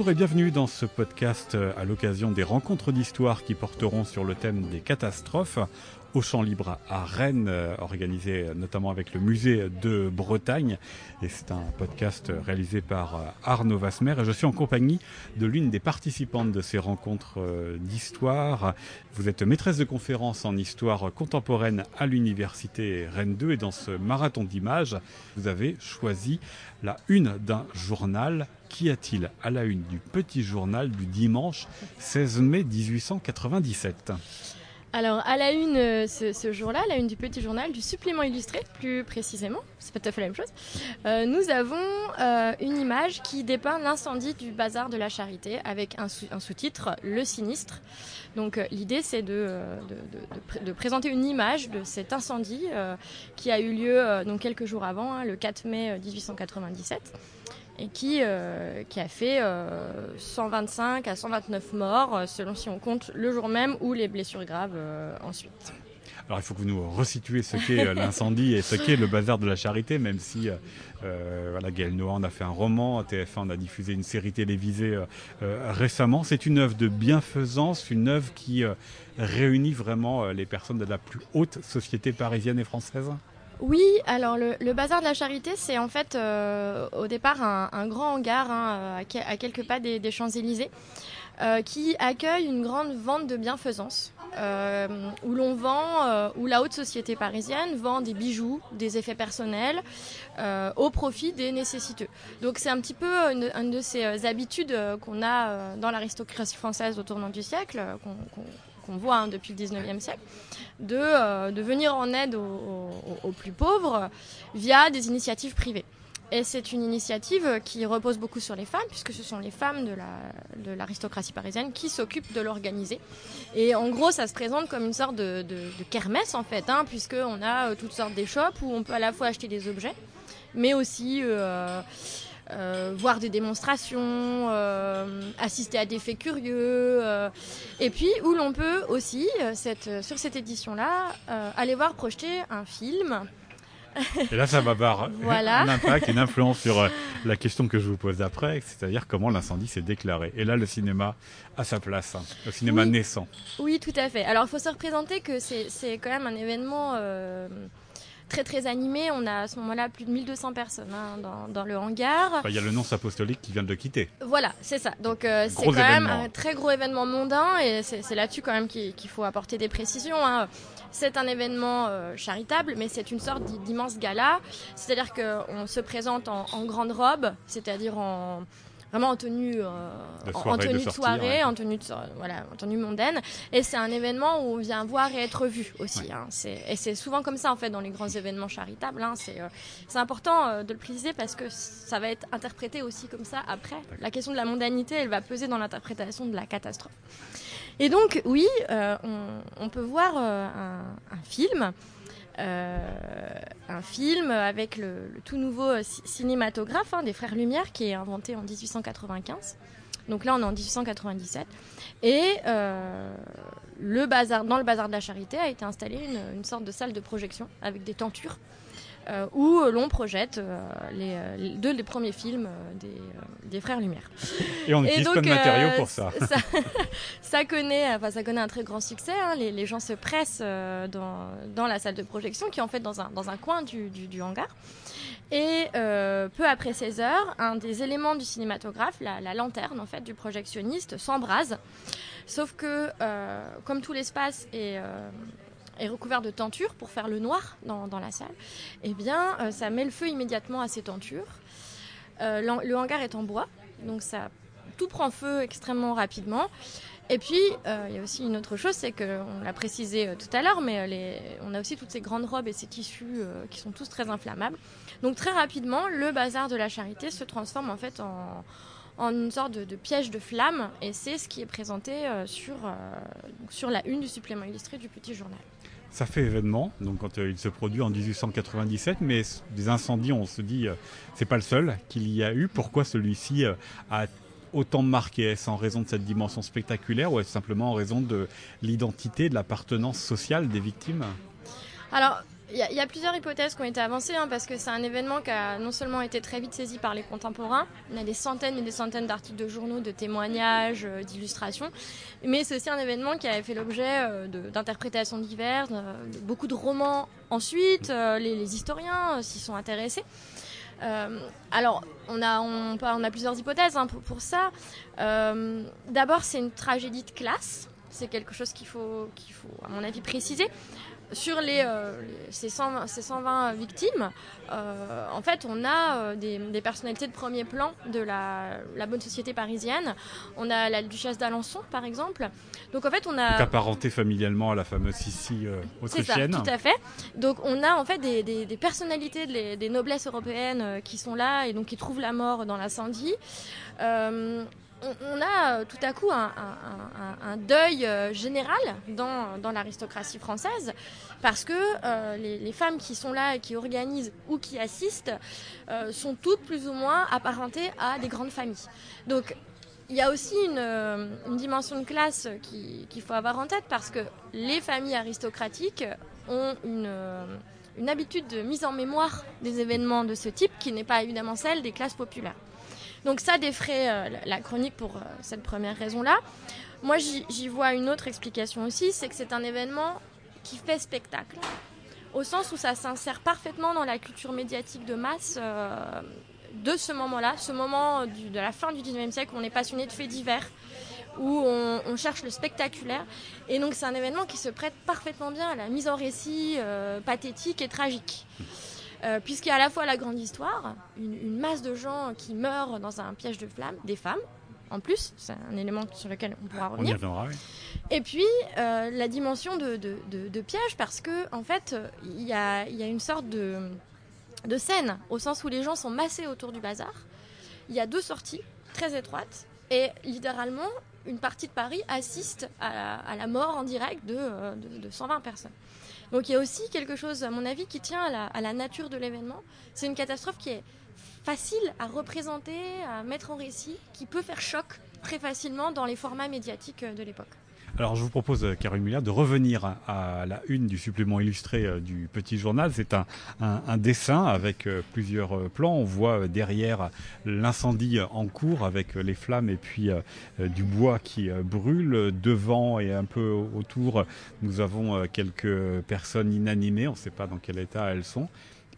Bonjour et bienvenue dans ce podcast euh, à l'occasion des rencontres d'histoire qui porteront sur le thème des catastrophes au Champ Libre à Rennes, euh, organisé notamment avec le musée de Bretagne. Et c'est un podcast réalisé par euh, Arnaud Vasmer je suis en compagnie de l'une des participantes de ces rencontres euh, d'histoire. Vous êtes maîtresse de conférence en histoire contemporaine à l'université Rennes 2 et dans ce marathon d'images, vous avez choisi la une d'un journal. Qu'y a-t-il à la une du petit journal du dimanche 16 mai 1897 alors, à la une, euh, ce, jour-là, la une du petit journal, du supplément illustré, plus précisément, c'est pas tout à fait la même chose, euh, nous avons euh, une image qui dépeint l'incendie du bazar de la Charité avec un, sous-titre, Le sinistre. Donc, l'idée, c'est de, de, présenter une image de cet incendie qui a eu lieu donc, quelques jours avant, hein, le 4 mai 1897 et qui, euh, qui a fait 125 euh, à 129 morts, euh, selon si on compte le jour même ou les blessures graves ensuite. Alors il faut que vous nous resituez ce qu'est l'incendie et ce qu'est le bazar de la charité, même si voilà, Gaël Noah en a fait un roman, TF1 en a diffusé une série télévisée récemment. C'est une œuvre de bienfaisance, une œuvre qui réunit vraiment les personnes de la plus haute société parisienne et française oui, alors le, bazar de la charité, c'est en fait euh, au départ un, grand hangar hein, à, quelques pas des, Champs-Élysées. Euh, qui accueille une grande vente de bienfaisance, euh, où l'on vend, où la haute société parisienne vend des bijoux, des effets personnels, au profit des nécessiteux. Donc c'est un petit peu une, de ces habitudes qu'on a dans l'aristocratie française au tournant du siècle, voit hein, depuis le 19e siècle, de, euh, de venir en aide aux, plus pauvres via des initiatives privées. Et c'est une initiative qui repose beaucoup sur les femmes, puisque ce sont les femmes de l'aristocratie parisienne qui s'occupent de l'organiser. Et en gros, ça se présente comme une sorte de, de, kermesse, en fait, hein, puisqu'on a euh, toutes sortes d'échoppes où on peut à la fois acheter des objets, mais aussi... Euh, euh, voir des démonstrations, euh, assister à des faits curieux, euh, et puis où l'on peut aussi, cette, sur cette édition-là, aller voir projeter un film. Et là, ça va avoir un impact, une influence sur la question que je vous pose après, c'est-à-dire comment l'incendie s'est déclaré. Et là, le cinéma a sa place, hein, le cinéma naissant. Oui, tout à fait. Alors, il faut se représenter que c'est quand même un événement très très animé. On a à ce moment-là plus de 1200 personnes hein, dans, le hangar. Il y a le nonce apostolique qui vient de quitter. Voilà, c'est ça. Donc euh, c'est quand même un très gros événement mondain et c'est là-dessus quand même qu'il faut apporter des précisions. Hein. C'est un événement euh, charitable, mais c'est une sorte d'immense gala. C'est-à-dire qu'on se présente en grande robe, c'est-à-dire en vraiment en tenue, euh, en, tenue de, soirée, en tenue de, voilà, en tenue mondaine. Et c'est un événement où on vient voir et être vu aussi. Hein. Et c'est souvent comme ça en fait dans les grands événements charitables. Hein. Euh, c'est important euh, de le préciser parce que ça va être interprété aussi comme ça après. La question de la mondanité, elle va peser dans l'interprétation de la catastrophe. Et donc oui, on, peut voir un, un film euh, un film avec le, tout nouveau euh, cinématographe hein, des Frères Lumière qui est inventé en 1895. Donc là, on est en 1897. Et euh, le bazar, dans le bazar de la Charité a été installée une sorte de salle de projection avec des tentures euh, où l'on projette euh, euh, les, deux des premiers films des, Frères Lumière. Et on utilise plein de matériaux pour ça. ça, connaît, enfin, ça connaît un très grand succès. Hein. Les, gens se pressent dans, dans, la salle de projection, qui est en fait dans un, dans un coin du, du, hangar. Et peu après 16 heures, un des éléments du cinématographe, la, la lanterne en fait du projectionniste, s'embrase. Sauf que, comme tout l'espace est est recouvert de tentures pour faire le noir dans, la salle, eh bien, euh, ça met le feu immédiatement à ces tentures. Euh, le hangar est en bois, donc ça tout prend feu extrêmement rapidement. Et puis, euh, il y a aussi une autre chose, c'est qu'on l'a précisé tout à l'heure, mais on a aussi toutes ces grandes robes et ces tissus qui sont tous très inflammables. Donc très rapidement, le bazar de la charité se transforme en fait en, une sorte de, piège de flammes, et c'est ce qui est présenté sur, sur la une du supplément illustré du petit journal ça fait événement, donc quand euh, il se produit en 1897, mais des incendies, on se dit, euh, c'est pas le seul qu'il y a eu. Pourquoi celui-ci euh, a autant marqué? Est-ce en raison de cette dimension spectaculaire ou est-ce simplement en raison de l'identité, de l'appartenance sociale des victimes? Alors, il y, a plusieurs hypothèses qui ont été avancées, hein, parce que c'est un événement qui a non seulement été très vite saisi par les contemporains, on a des centaines et des centaines d'articles de journaux, de témoignages, euh, d'illustrations, mais c'est aussi un événement qui a fait l'objet euh, d'interprétations diverses, euh, beaucoup de romans ensuite, les, historiens s'y sont intéressés. alors, on a, plusieurs hypothèses hein, pour, ça. D'abord, c'est une tragédie de classe. C'est quelque chose qu'il faut, qu'il faut, à mon avis, préciser sur les, euh, ces, 120, victimes, euh, en fait, on a euh, des, personnalités de premier plan de la, bonne société parisienne. On a la duchesse d'Alençon, par exemple. Donc, en fait, on a. apparenté familialement à la fameuse Sissi autrichienne. C'est ça, tout à fait. Donc, on a en fait des, personnalités des noblesses européennes qui sont là et donc qui trouvent la mort dans l'incendie on, a euh, tout à coup un, deuil euh, général dans, l'aristocratie française parce que euh, les, femmes qui sont là et qui organisent ou qui assistent sont toutes plus ou moins apparentées à des grandes familles. Donc il y a aussi une, dimension de classe qu'il faut avoir en tête parce que les familles aristocratiques ont une, une habitude de mise en mémoire des événements de ce type qui n'est pas évidemment celle des classes populaires. Donc ça défrait euh, la chronique pour euh, cette première raison-là. Moi, j'y vois une autre explication aussi, c'est que c'est un événement qui fait spectacle, au sens où ça s'insère parfaitement dans la culture médiatique de masse euh, de ce moment-là, ce moment de la fin du 19e siècle où on est passionné de faits divers, où on, cherche le spectaculaire. Et donc c'est un événement qui se prête parfaitement bien à la mise en récit pathétique et tragique. Euh, puisqu'il y a à la fois la grande histoire, une, masse de gens qui meurent dans un piège de flammes, des femmes en plus, c'est un élément sur lequel on pourra revenir. Et puis euh, la dimension de, piège, parce que en fait, il y a, une sorte de, scène, au sens où les gens sont massés autour du bazar. Il y a deux sorties très étroites, et littéralement, une partie de Paris assiste à la, mort en direct de, de 120 personnes. Donc il y a aussi quelque chose, à mon avis, qui tient à la, nature de l'événement. C'est une catastrophe qui est facile à représenter, à mettre en récit, qui peut faire choc très facilement dans les formats médiatiques de l'époque. Alors je vous propose, Karine Muller, de revenir à la une du supplément illustré euh, du petit journal. C'est un, dessin avec euh, plusieurs euh, plans. On voit derrière l'incendie en cours avec les flammes et puis du bois qui brûle. Devant et un peu autour, nous avons quelques personnes inanimées. On ne sait pas dans quel état elles sont.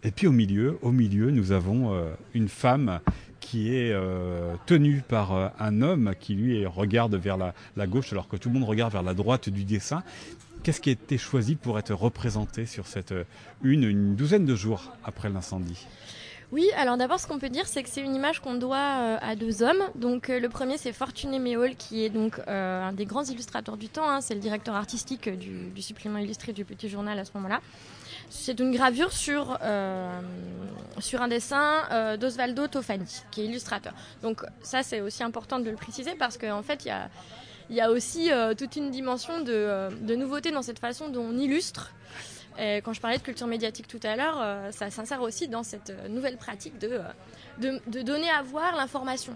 Et puis au milieu, au milieu, nous avons une femme qui est euh, tenu par euh, un homme qui lui regarde vers la, gauche alors que tout le monde regarde vers la droite du dessin. Qu'est-ce qui a été choisi pour être représenté sur cette euh, une, une douzaine de jours après l'incendie? Oui, alors d'abord ce qu'on peut dire c'est que c'est une image qu'on doit à deux hommes. Donc le premier c'est Fortuné Méol qui est donc un des grands illustrateurs du temps, hein. c'est le directeur artistique du, supplément illustré du Petit Journal à ce moment-là. C'est une gravure sur, euh, sur un dessin euh, d'Osvaldo Tofani, qui est illustrateur. Donc ça, c'est aussi important de le préciser parce qu'en fait, il y a, y a aussi euh, toute une dimension de, de, nouveauté dans cette façon dont on illustre. Et quand je parlais de culture médiatique tout à l'heure, ça s'insère aussi dans cette nouvelle pratique de, de, de donner à voir l'information.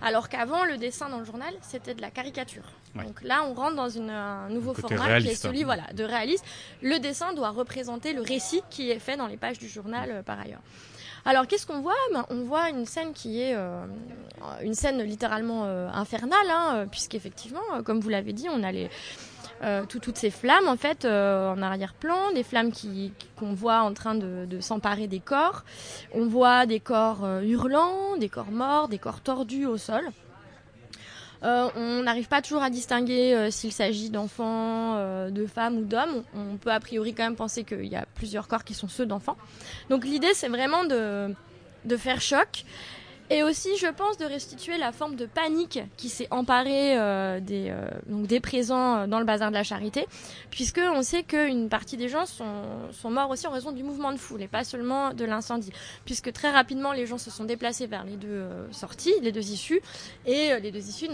Alors qu'avant, le dessin dans le journal, c'était de la caricature. Donc là, on rentre dans un nouveau format qui est celui voilà, de réaliste. Le dessin doit représenter le récit qui est fait dans les pages du journal euh, par ailleurs. Alors qu'est-ce qu'on voit? Ben, On voit une scène qui est euh, une scène littéralement euh, infernale, hein, puisqu'effectivement, comme vous l'avez dit, on a les, toutes ces flammes en fait en arrière-plan, des flammes qui qu'on voit en train de, s'emparer des corps. On voit des corps hurlants, des corps morts, des corps tordus au sol. Euh, on n'arrive pas toujours à distinguer euh, s'il s'agit d'enfants, euh, de femmes ou d'hommes. On, peut a priori quand même penser qu'il y a plusieurs corps qui sont ceux d'enfants. Donc l'idée c'est vraiment de, de faire choc et aussi, je pense, de restituer la forme de panique qui s'est emparée euh, des, euh, des présents euh, dans le bazar de la charité, puisque on sait qu'une partie des gens sont, morts aussi en raison du mouvement de foule et pas seulement de l'incendie, puisque très rapidement les gens se sont déplacés vers les deux sorties, les deux issues, et les deux issues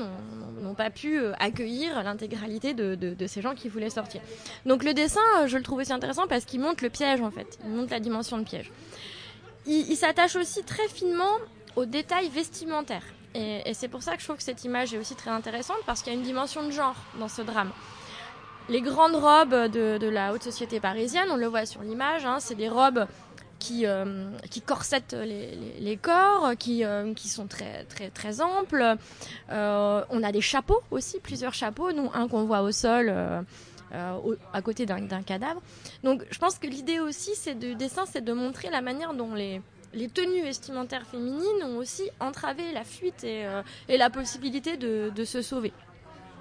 n'ont pas pu accueillir l'intégralité de, de, ces gens qui voulaient sortir. Donc le dessin, je le trouve aussi intéressant parce qu'il montre le piège en fait, il montre la dimension de piège. il s'attache aussi très finement aux détails vestimentaires. Et, c'est pour ça que je trouve que cette image est aussi très intéressante parce qu'il y a une dimension de genre dans ce drame. les grandes robes de, la haute société parisienne, on le voit sur l'image, hein, c'est des robes qui, euh, qui corsettent les, corps, qui, euh, qui sont très, très, très amples. Euh, on a des chapeaux aussi, plusieurs chapeaux, nous, un qu'on voit au sol. à côté d'un cadavre. Donc je pense que l'idée aussi c'est du dessin, c'est de montrer la manière dont les, les tenues vestimentaires féminines ont aussi entravé la fuite et, et la possibilité de, se sauver.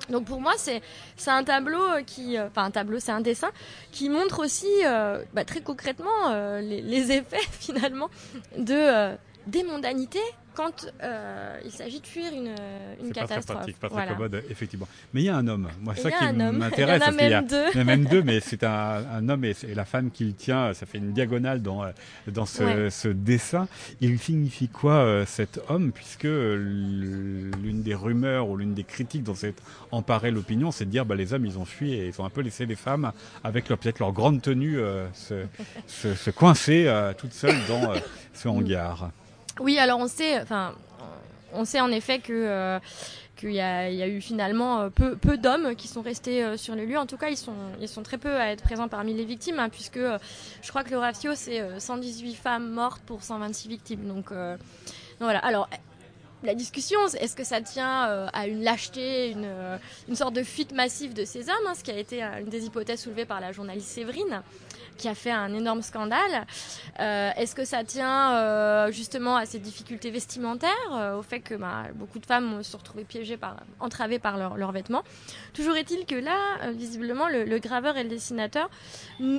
Donc pour moi, c'est un tableau qui, euh, enfin un tableau, c'est un dessin qui montre aussi euh, bah, très concrètement euh, les, les, effets finalement de des mondanités quand euh, il s'agit de fuir une, une catastrophe. Pas très pratique, pas très commode, effectivement. Mais il y a un homme. Moi, ça qui m'intéresse. Il y en a même deux. Il y a même deux, mais c'est un, un, homme et, la femme qui le tient. Ça fait une diagonale dans, dans ce, ce dessin. Il signifie quoi euh, cet homme Puisque l'une des rumeurs ou l'une des critiques dont s'est emparée l'opinion, c'est de dire bah, les hommes, ils ont fui et ils ont un peu laissé les femmes avec leur peut-être leur grande tenue euh, se, se, se, coincer toutes seules dans ce hangar. Oui, alors on sait, enfin, on en effet euh, qu'il y, a eu finalement euh, peu, d'hommes qui sont restés euh, sur les lieux. En tout cas, ils sont, très peu à être présents parmi les victimes, hein, puisque je crois que le ratio, c'est 118 femmes mortes pour 126 victimes. Donc, voilà. Alors, la discussion, est-ce que ça tient à une lâcheté, une, une sorte de fuite massive de ces hommes, hein, ce qui a été une des hypothèses soulevées par la journaliste Séverine qui a fait un énorme scandale. Euh, est-ce que ça tient euh, justement à ces difficultés vestimentaires, euh, au fait que bah, beaucoup de femmes se retrouvées piégées, par, entravées par leurs vêtements? Toujours est-il que là, visiblement, le, graveur et le dessinateur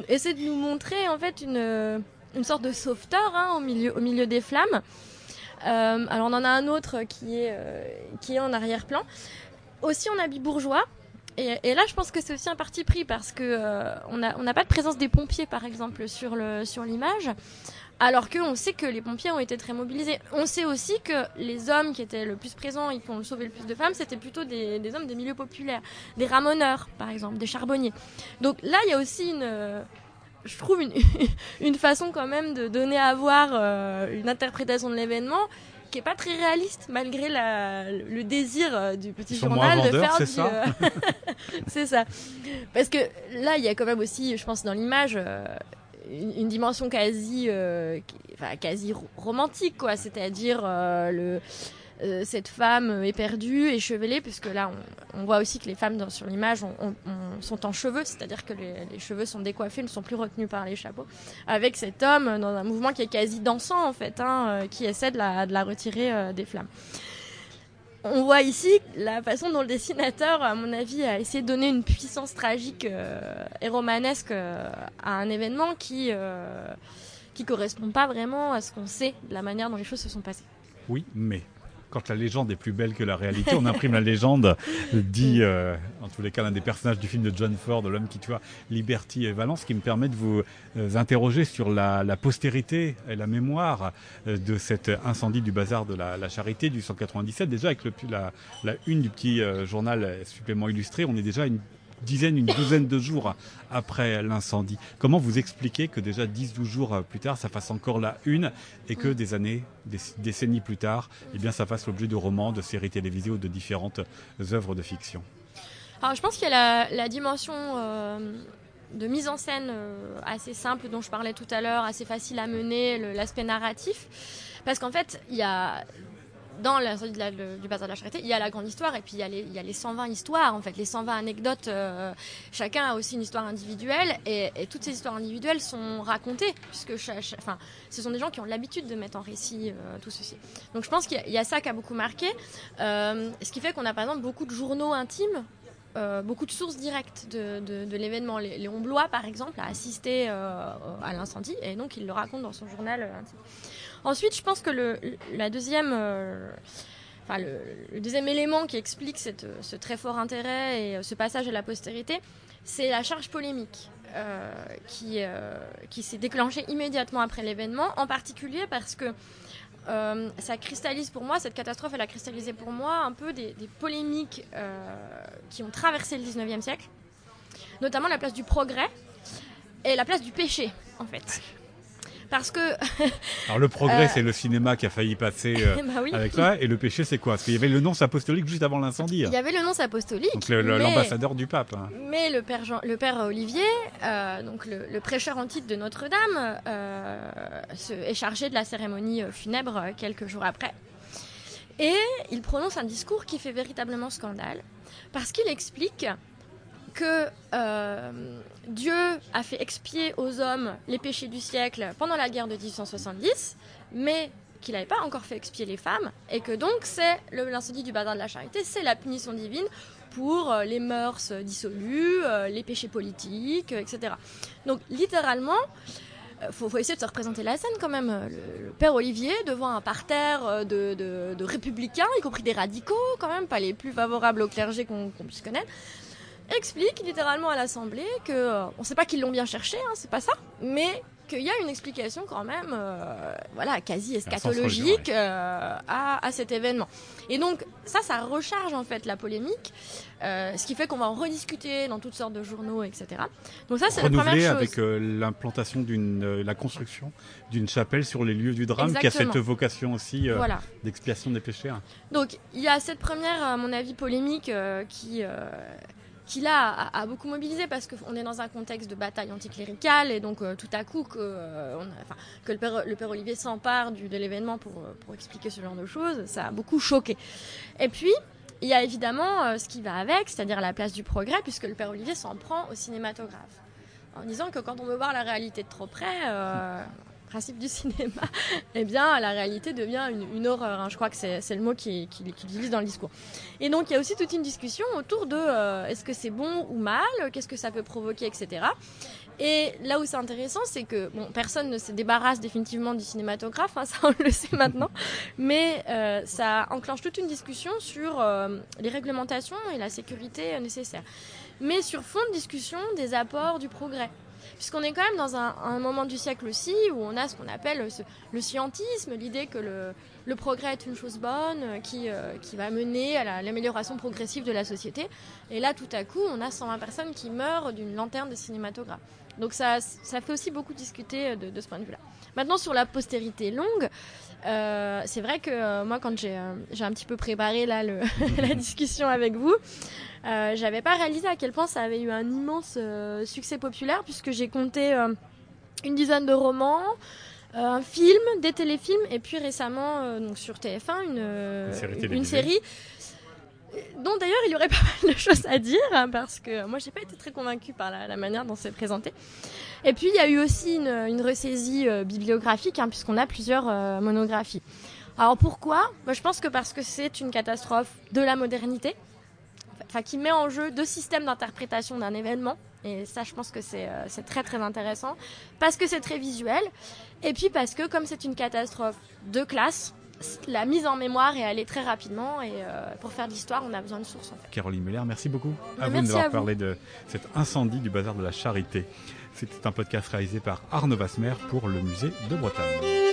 essaient de nous montrer en fait une, sorte de sauveteur hein, au, milieu, des flammes. alors on en a un autre qui est en arrière-plan. Aussi en habit bourgeois, et, là, je pense que c'est aussi un parti pris parce que euh, on n'a pas de présence des pompiers, par exemple, sur l'image. Alors qu'on sait que les pompiers ont été très mobilisés. On sait aussi que les hommes qui étaient le plus présents et qui ont sauvé le plus de femmes, c'était plutôt des, hommes des milieux populaires, des ramoneurs, par exemple, des charbonniers. Donc là, il y a aussi une, je trouve une, une façon quand même de donner à voir euh, une interprétation de l'événement qui est pas très réaliste malgré la, le désir euh, du petit journal de faire du. Euh, c'est ça. Parce que là, il y a quand même aussi, je pense, dans l'image. Euh, une, dimension quasi, enfin, quasi romantique, quoi. C'est-à-dire le, euh, cette femme éperdue, échevelée, puisque là on, voit aussi que les femmes sur l'image sont en cheveux, c'est-à-dire que les, cheveux sont décoiffés, ne sont plus retenus par les chapeaux, avec cet homme dans un mouvement qui est quasi dansant en fait, hein, euh, qui essaie de la, retirer euh, des flammes. On voit ici la façon dont le dessinateur, à mon avis, a essayé de donner une puissance tragique et romanesque à un événement qui qui correspond pas vraiment à ce qu'on sait de la manière dont les choses se sont passées. Oui, mais quand la légende est plus belle que la réalité, on imprime la légende, dit euh, en tous les cas l'un des personnages du film de John Ford, L'homme qui tua Liberty et Valence, qui me permet de vous euh, interroger sur la, postérité et la mémoire euh, de cet incendie du bazar de la, Charité du 197. Déjà avec la, la une du petit journal supplément illustré, on est déjà une dizaine, une douzaine de jours après l'incendie. Comment vous expliquez que déjà 10-12 jours plus tard, ça fasse encore la une et que des années, des décennies plus tard, eh bien, ça fasse l'objet de romans, de séries télévisées ou de différentes œuvres de fiction? Alors, je pense qu'il y a la, dimension euh, de mise en scène euh, assez simple dont je parlais tout à l'heure, assez facile à mener, l'aspect narratif. Parce qu'en fait, il y a dans l'incendie du bazar de la charité, il y a la grande histoire et puis il y a les, il y a les 120 histoires, en fait, les 120 anecdotes. Euh, chacun a aussi une histoire individuelle et, toutes ces histoires individuelles sont racontées puisque enfin, ce sont des gens qui ont l'habitude de mettre en récit euh, tout ceci. Donc je pense qu'il y, a ça qui a beaucoup marqué, euh, ce qui fait qu'on a par exemple beaucoup de journaux intimes beaucoup de sources directes de, l'événement. Léon Blois, par exemple, a assisté à l'incendie et donc il le raconte dans son journal. Ensuite, je pense que le, la deuxième, euh, élément qui explique ce très fort intérêt et euh, ce passage à la postérité, c'est la charge polémique. Euh, qui, s'est déclenchée immédiatement après l'événement, en particulier parce que ça cristallise pour moi, cette catastrophe, elle a cristallisé pour moi un peu des, des polémiques qui ont traversé le 19e siècle, notamment la place du progrès et la place du péché, en fait. Parce que. Alors le progrès, euh, c'est le cinéma qui a failli passer euh, bah avec ça, et le péché, c'est quoi? Parce qu'il y avait le nonce apostolique juste avant l'incendie. Il y avait le nonce apostolique. Donc l'ambassadeur du pape. Hein. Mais le père, Jean, le père Olivier, euh, donc le, prêcheur en titre de Notre-Dame, est chargé de la cérémonie funèbre quelques jours après. Et il prononce un discours qui fait véritablement scandale, parce qu'il explique que euh, Dieu a fait expier aux hommes les péchés du siècle pendant la guerre de 1870, mais qu'il n'avait pas encore fait expier les femmes, et que donc c'est l'incendie du bazar de la charité, c'est la punition divine pour euh, les mœurs dissolues, euh, les péchés politiques, etc. Donc littéralement, il faut, essayer de se représenter la scène quand même. Le, père Olivier devant un parterre de, républicains, y compris des radicaux quand même, pas les plus favorables au clergé qu'on puisse connaître, explique littéralement à l'Assemblée que euh, on ne sait pas qu'ils l'ont bien cherché, hein, c'est pas ça, mais qu'il y a une explication quand même, euh, voilà, quasi eschatologique euh, à, cet événement. Et donc ça, ça recharge en fait la polémique, ce qui fait qu'on va en rediscuter dans toutes sortes de journaux, etc. Donc ça, c'est la première chose. avec l'implantation d'une, la construction d'une chapelle sur les lieux du drame, qui a cette vocation aussi d'expiation des péchés. Hein. Donc il y a cette première, à mon avis, polémique qui qui là a, beaucoup mobilisé parce qu'on est dans un contexte de bataille anticléricale et donc euh, tout à coup que, euh, que le, père, Olivier s'empare de l'événement pour, euh, pour expliquer ce genre de choses, ça a beaucoup choqué. Et puis, il y a évidemment ce qui va avec, c'est-à-dire la place du progrès, puisque le père Olivier s'en prend au cinématographe. En disant que quand on veut voir la réalité de trop près, principe du cinéma, eh bien, la réalité devient une, horreur. Hein. Je crois que c'est le mot qu'il qui, utilise dans le discours. Et donc, il y a aussi toute une discussion autour de euh, est-ce que c'est bon ou mal, qu'est-ce que ça peut provoquer, etc. Et là où c'est intéressant, c'est que bon, personne ne se débarrasse définitivement du cinématographe, hein, ça on le sait maintenant, mais euh, ça enclenche toute une discussion sur euh, les réglementations et la sécurité nécessaire. Mais sur fond de discussion des apports du progrès puisqu'on est quand même dans un, moment du siècle aussi où on a ce qu'on appelle le scientisme, l'idée que le, progrès est une chose bonne, euh, qui, euh, qui va mener à l'amélioration progressive de la société. Et là, tout à coup, on a 120 personnes qui meurent d'une lanterne de cinématographe. Donc ça, ça fait aussi beaucoup discuter euh, de, ce point de vue-là. Maintenant, sur la postérité longue, c'est vrai que moi, quand j'ai un petit peu préparé là, la discussion avec vous, euh, j'avais pas réalisé à quel point ça avait eu un immense euh, succès populaire puisque j'ai compté euh, une dizaine de romans, un film, des téléfilms et puis récemment donc sur TF1 une, une série, dont d'ailleurs il y aurait pas mal de choses à dire hein, parce que moi j'ai pas été très convaincue par la, manière dont c'est présenté. Et puis il y a eu aussi une, une ressaisie bibliographique hein, puisqu'on a plusieurs monographies. Alors pourquoi? Bah, Je pense que parce que c'est une catastrophe de la modernité qui met en jeu deux systèmes d'interprétation d'un événement. Et ça, je pense que euh, c'est très très intéressant parce que c'est très visuel et puis parce que comme c'est une catastrophe de classe, la mise en mémoire est allée très rapidement et euh, pour faire de l'histoire, on a besoin de sources. En fait. Caroline Muller, merci beaucoup à vous d'avoir parlé de cet incendie du bazar de la Charité. C'était un podcast réalisé par Arnaud Vasmer pour le musée de Bretagne.